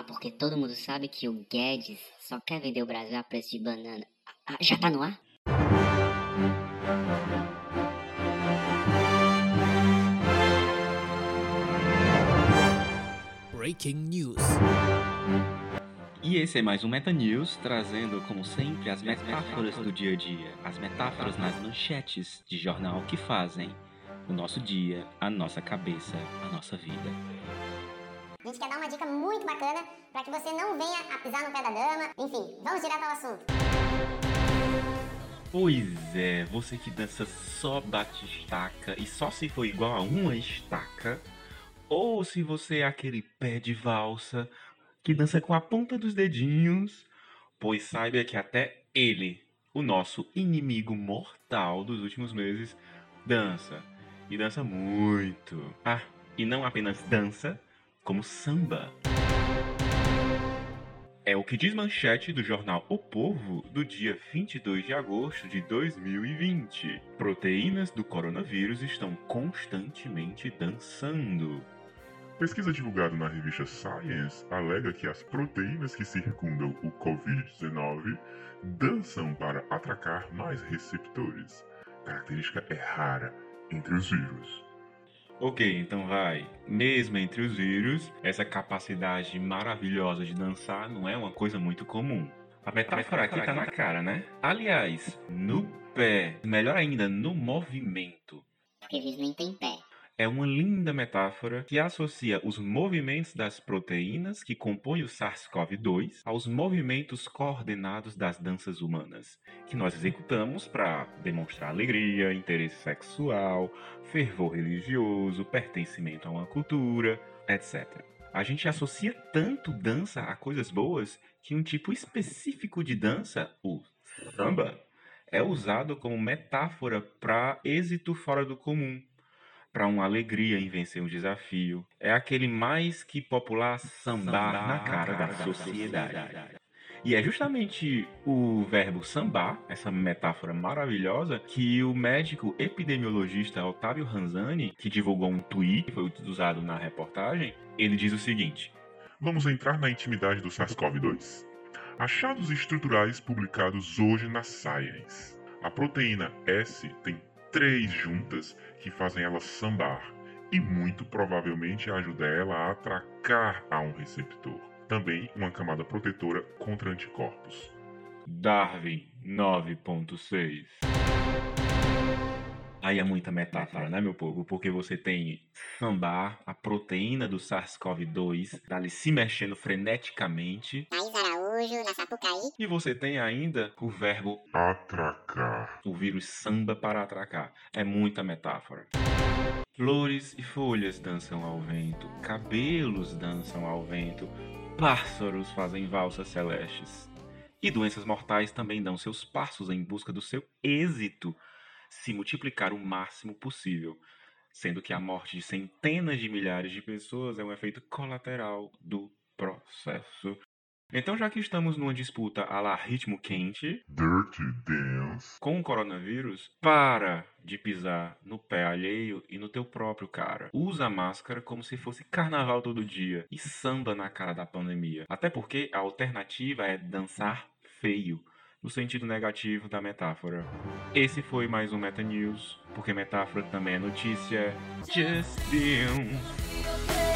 Ah, porque todo mundo sabe que o Guedes só quer vender o Brasil a preço de banana. Ah, já tá no ar? Breaking News. E esse é mais um Meta News, trazendo, como sempre, as metáforas do dia a dia, as metáforas nas manchetes de jornal que fazem o nosso dia, a nossa cabeça, a nossa vida. A gente quer dar uma dica muito bacana para que você não venha a pisar no pé da dama. Enfim, vamos direto ao assunto. Pois é, você que dança só bate estaca e só se for igual a uma estaca, ou se você é aquele pé de valsa que dança com a ponta dos dedinhos, pois saiba que até ele, o nosso inimigo mortal dos últimos meses, dança. E dança muito. Ah, e não apenas dança, como samba. É o que diz manchete do jornal O Povo do dia 22 de agosto de 2020. Proteínas do coronavírus estão constantemente dançando. Pesquisa divulgada na revista Science alega que as proteínas que circundam o Covid-19 dançam para atracar mais receptores. Característica é rara entre os vírus. Ok, então vai. Mesmo entre os vírus, essa capacidade maravilhosa de dançar não é uma coisa muito comum. A metáfora aqui tá na cara, né? Aliás, no pé, melhor ainda, no movimento. Porque vírus nem pé. É uma linda metáfora que associa os movimentos das proteínas que compõem o SARS-CoV-2 aos movimentos coordenados das danças humanas, que nós executamos para demonstrar alegria, interesse sexual, fervor religioso, pertencimento a uma cultura, etc. A gente associa tanto dança a coisas boas que um tipo específico de dança, o samba, é usado como metáfora para êxito fora do comum para uma alegria em vencer um desafio. É aquele mais que popular sambar, sambar na cara da, da sociedade. sociedade. E é justamente o verbo sambar, essa metáfora maravilhosa, que o médico epidemiologista Otávio Ranzani, que divulgou um tweet que foi usado na reportagem, ele diz o seguinte: Vamos entrar na intimidade do SARS-CoV-2. Achados estruturais publicados hoje na Science. A proteína S tem três juntas que fazem ela sambar e muito provavelmente ajuda ela a atracar a um receptor. Também uma camada protetora contra anticorpos. Darwin 9.6 Aí é muita metáfora, né, meu povo? Porque você tem sambar, a proteína do SARS-CoV-2, ali se mexendo freneticamente. Thaís Araújo, na Sapucaí. E você tem ainda o verbo atracar. O vírus samba para atracar. É muita metáfora. Flores e folhas dançam ao vento, cabelos dançam ao vento, pássaros fazem valsas celestes. E doenças mortais também dão seus passos em busca do seu êxito se multiplicar o máximo possível, sendo que a morte de centenas de milhares de pessoas é um efeito colateral do processo. Então, já que estamos numa disputa a la ritmo quente, Dirty Dance, com o coronavírus, para de pisar no pé alheio e no teu próprio cara. Usa a máscara como se fosse carnaval todo dia e samba na cara da pandemia. Até porque a alternativa é dançar feio no sentido negativo da metáfora. Esse foi mais um Meta News, porque metáfora também é notícia. Just dance.